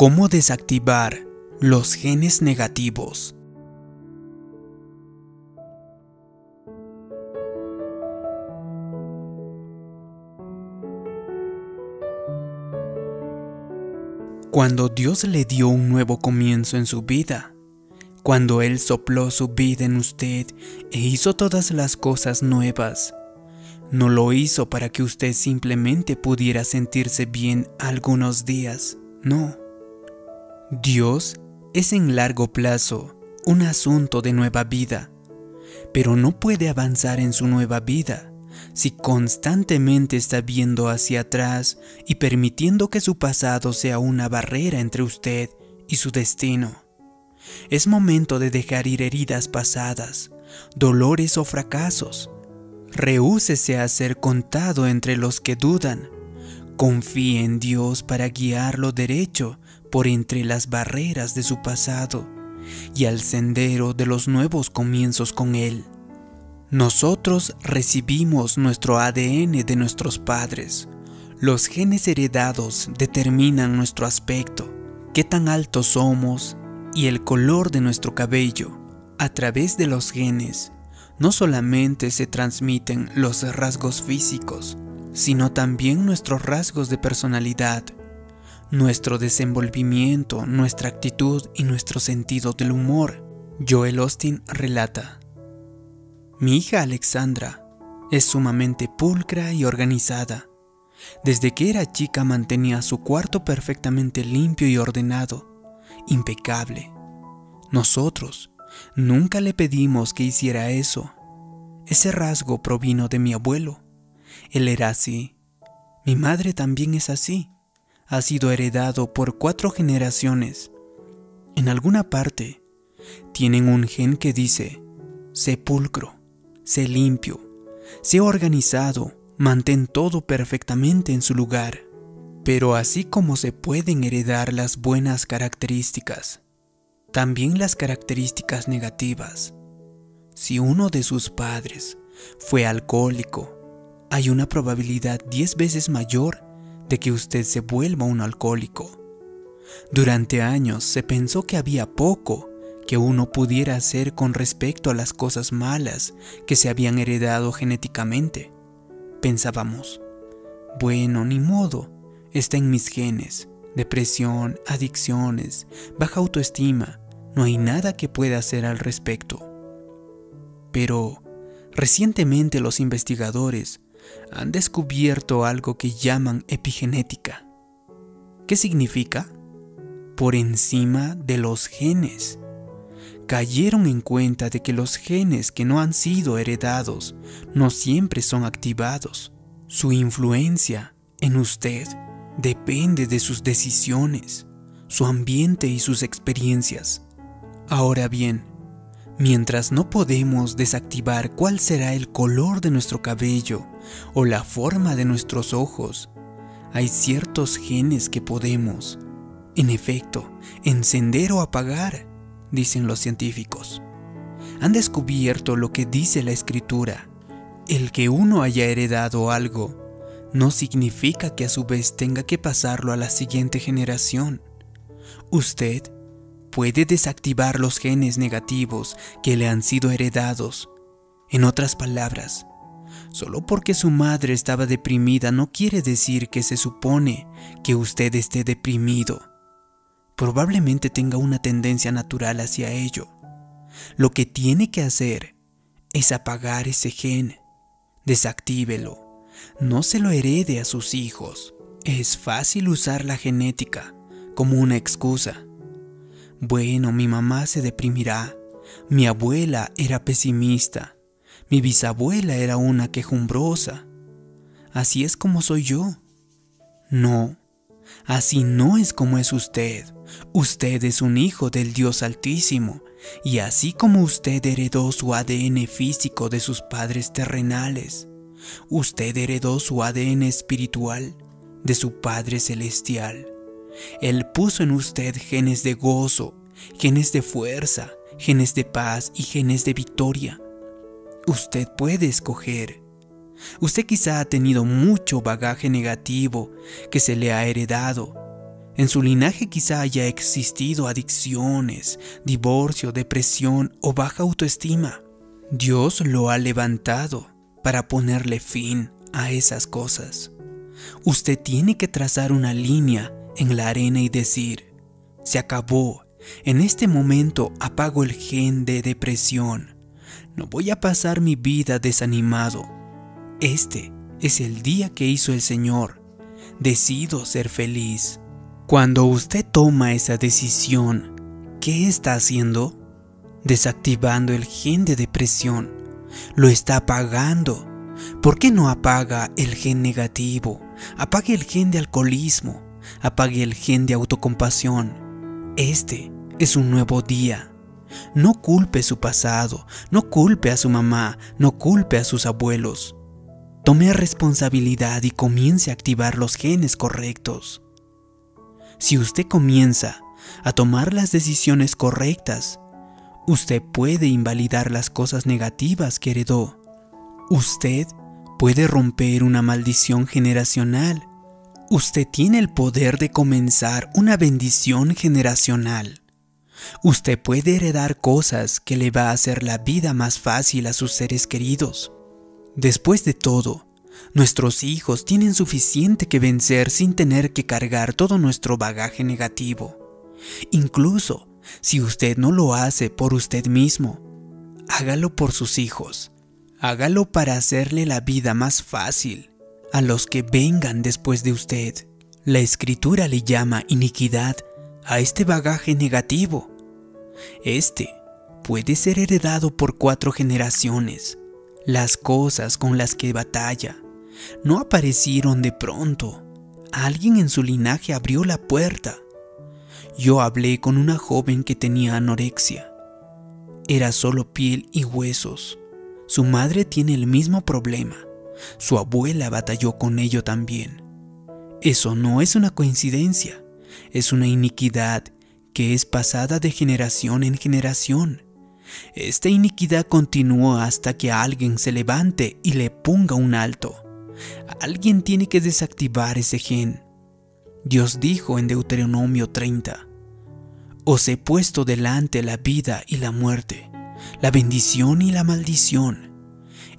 ¿Cómo desactivar los genes negativos? Cuando Dios le dio un nuevo comienzo en su vida, cuando Él sopló su vida en usted e hizo todas las cosas nuevas, no lo hizo para que usted simplemente pudiera sentirse bien algunos días, no. Dios es en largo plazo un asunto de nueva vida, pero no puede avanzar en su nueva vida si constantemente está viendo hacia atrás y permitiendo que su pasado sea una barrera entre usted y su destino. Es momento de dejar ir heridas pasadas, dolores o fracasos. Rehúsese a ser contado entre los que dudan. Confíe en Dios para guiarlo derecho por entre las barreras de su pasado y al sendero de los nuevos comienzos con Él. Nosotros recibimos nuestro ADN de nuestros padres. Los genes heredados determinan nuestro aspecto, qué tan altos somos y el color de nuestro cabello. A través de los genes, no solamente se transmiten los rasgos físicos, sino también nuestros rasgos de personalidad, nuestro desenvolvimiento, nuestra actitud y nuestro sentido del humor. Joel Austin relata. Mi hija Alexandra es sumamente pulcra y organizada. Desde que era chica mantenía su cuarto perfectamente limpio y ordenado, impecable. Nosotros nunca le pedimos que hiciera eso. Ese rasgo provino de mi abuelo. Él era así. Mi madre también es así. Ha sido heredado por cuatro generaciones. En alguna parte tienen un gen que dice sepulcro sé limpio, sé organizado, mantén todo perfectamente en su lugar. Pero así como se pueden heredar las buenas características, también las características negativas. Si uno de sus padres fue alcohólico, hay una probabilidad 10 veces mayor de que usted se vuelva un alcohólico. Durante años se pensó que había poco que uno pudiera hacer con respecto a las cosas malas que se habían heredado genéticamente. Pensábamos, bueno, ni modo, está en mis genes, depresión, adicciones, baja autoestima, no hay nada que pueda hacer al respecto. Pero recientemente los investigadores han descubierto algo que llaman epigenética. ¿Qué significa? Por encima de los genes cayeron en cuenta de que los genes que no han sido heredados no siempre son activados. Su influencia en usted depende de sus decisiones, su ambiente y sus experiencias. Ahora bien, mientras no podemos desactivar cuál será el color de nuestro cabello o la forma de nuestros ojos, hay ciertos genes que podemos, en efecto, encender o apagar dicen los científicos. Han descubierto lo que dice la escritura. El que uno haya heredado algo no significa que a su vez tenga que pasarlo a la siguiente generación. Usted puede desactivar los genes negativos que le han sido heredados. En otras palabras, solo porque su madre estaba deprimida no quiere decir que se supone que usted esté deprimido probablemente tenga una tendencia natural hacia ello. Lo que tiene que hacer es apagar ese gen. Desactívelo. No se lo herede a sus hijos. Es fácil usar la genética como una excusa. Bueno, mi mamá se deprimirá. Mi abuela era pesimista. Mi bisabuela era una quejumbrosa. Así es como soy yo. No, así no es como es usted. Usted es un hijo del Dios Altísimo, y así como usted heredó su ADN físico de sus padres terrenales, usted heredó su ADN espiritual de su Padre Celestial. Él puso en usted genes de gozo, genes de fuerza, genes de paz y genes de victoria. Usted puede escoger. Usted quizá ha tenido mucho bagaje negativo que se le ha heredado En su linaje quizá haya existido adicciones, divorcio, depresión o baja autoestima. Dios lo ha levantado para ponerle fin a esas cosas. Usted tiene que trazar una línea en la arena y decir, se acabó, en este momento apago el gen de depresión. No voy a pasar mi vida desanimado. Este es el día que hizo el Señor. Decido ser feliz. Cuando usted toma esa decisión, ¿qué está haciendo? Desactivando el gen de depresión. Lo está apagando. ¿Por qué no apaga el gen negativo? Apague el gen de alcoholismo. Apague el gen de autocompasión. Este es un nuevo día. No culpe su pasado, no culpe a su mamá, no culpe a sus abuelos. Tome responsabilidad y comience a activar los genes correctos. Si usted comienza a tomar las decisiones correctas, usted puede invalidar las cosas negativas que heredó. Usted puede romper una maldición generacional. Usted tiene el poder de comenzar una bendición generacional. Usted puede heredar cosas que le va a hacer la vida más fácil a sus seres queridos. Después de todo, nuestros hijos tienen suficiente que vencer sin tener que cargar todo nuestro bagaje negativo. Incluso si usted no lo hace por usted mismo, hágalo por sus hijos. Hágalo para hacerle la vida más fácil a los que vengan después de usted. La escritura le llama iniquidad a este bagaje negativo. Este puede ser heredado por cuatro generaciones las cosas con las que batalla no aparecieron de pronto. Alguien en su linaje abrió la puerta. Yo hablé con una joven que tenía anorexia. Era solo piel y huesos. Su madre tiene el mismo problema. Su abuela batalló con ello también. Eso no es una coincidencia, es una iniquidad que es pasada de generación en generación. Esta iniquidad continuó hasta que alguien se levante y le ponga un alto. Alguien tiene que desactivar ese gen. Dios dijo en Deuteronomio 30, Os he puesto delante la vida y la muerte, la bendición y la maldición.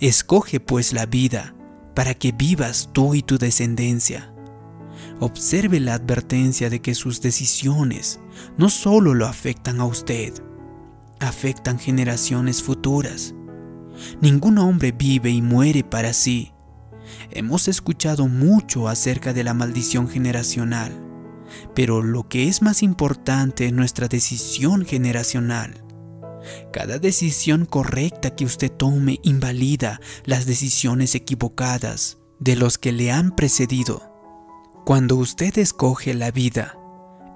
Escoge pues la vida, para que vivas tú y tu descendencia. Observe la advertencia de que sus decisiones no solo lo afectan a usted, afectan generaciones futuras. Ningún hombre vive y muere para sí. Hemos escuchado mucho acerca de la maldición generacional, pero lo que es más importante es nuestra decisión generacional. Cada decisión correcta que usted tome invalida las decisiones equivocadas de los que le han precedido. Cuando usted escoge la vida,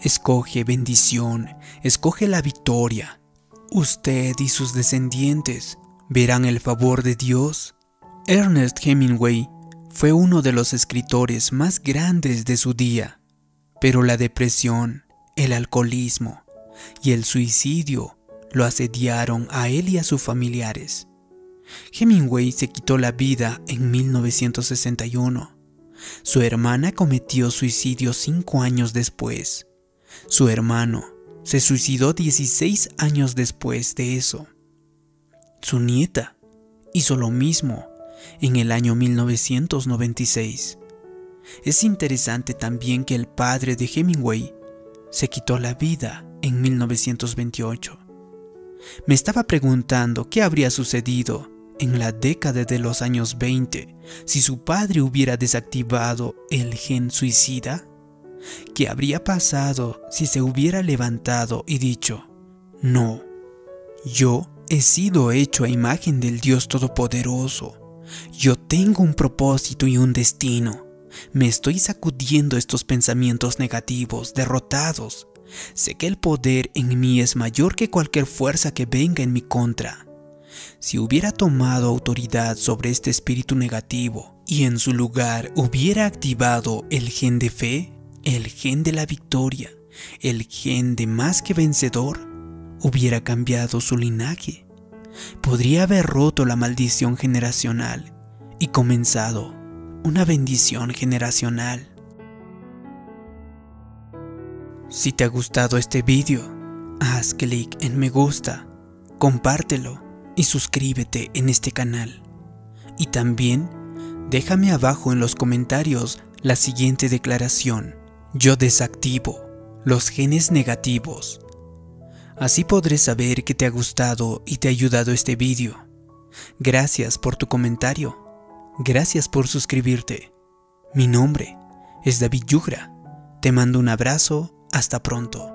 escoge bendición, escoge la victoria, usted y sus descendientes verán el favor de Dios. Ernest Hemingway fue uno de los escritores más grandes de su día, pero la depresión, el alcoholismo y el suicidio lo asediaron a él y a sus familiares. Hemingway se quitó la vida en 1961. Su hermana cometió suicidio cinco años después. Su hermano se suicidó 16 años después de eso. Su nieta hizo lo mismo en el año 1996. Es interesante también que el padre de Hemingway se quitó la vida en 1928. Me estaba preguntando qué habría sucedido en la década de los años 20 si su padre hubiera desactivado el gen suicida. ¿Qué habría pasado si se hubiera levantado y dicho, no, yo he sido hecho a imagen del Dios Todopoderoso, yo tengo un propósito y un destino, me estoy sacudiendo estos pensamientos negativos, derrotados, sé que el poder en mí es mayor que cualquier fuerza que venga en mi contra. Si hubiera tomado autoridad sobre este espíritu negativo y en su lugar hubiera activado el gen de fe, el gen de la victoria, el gen de más que vencedor, hubiera cambiado su linaje. Podría haber roto la maldición generacional y comenzado una bendición generacional. Si te ha gustado este vídeo, haz clic en me gusta, compártelo y suscríbete en este canal. Y también déjame abajo en los comentarios la siguiente declaración. Yo desactivo los genes negativos. Así podré saber que te ha gustado y te ha ayudado este vídeo. Gracias por tu comentario. Gracias por suscribirte. Mi nombre es David Yugra. Te mando un abrazo. Hasta pronto.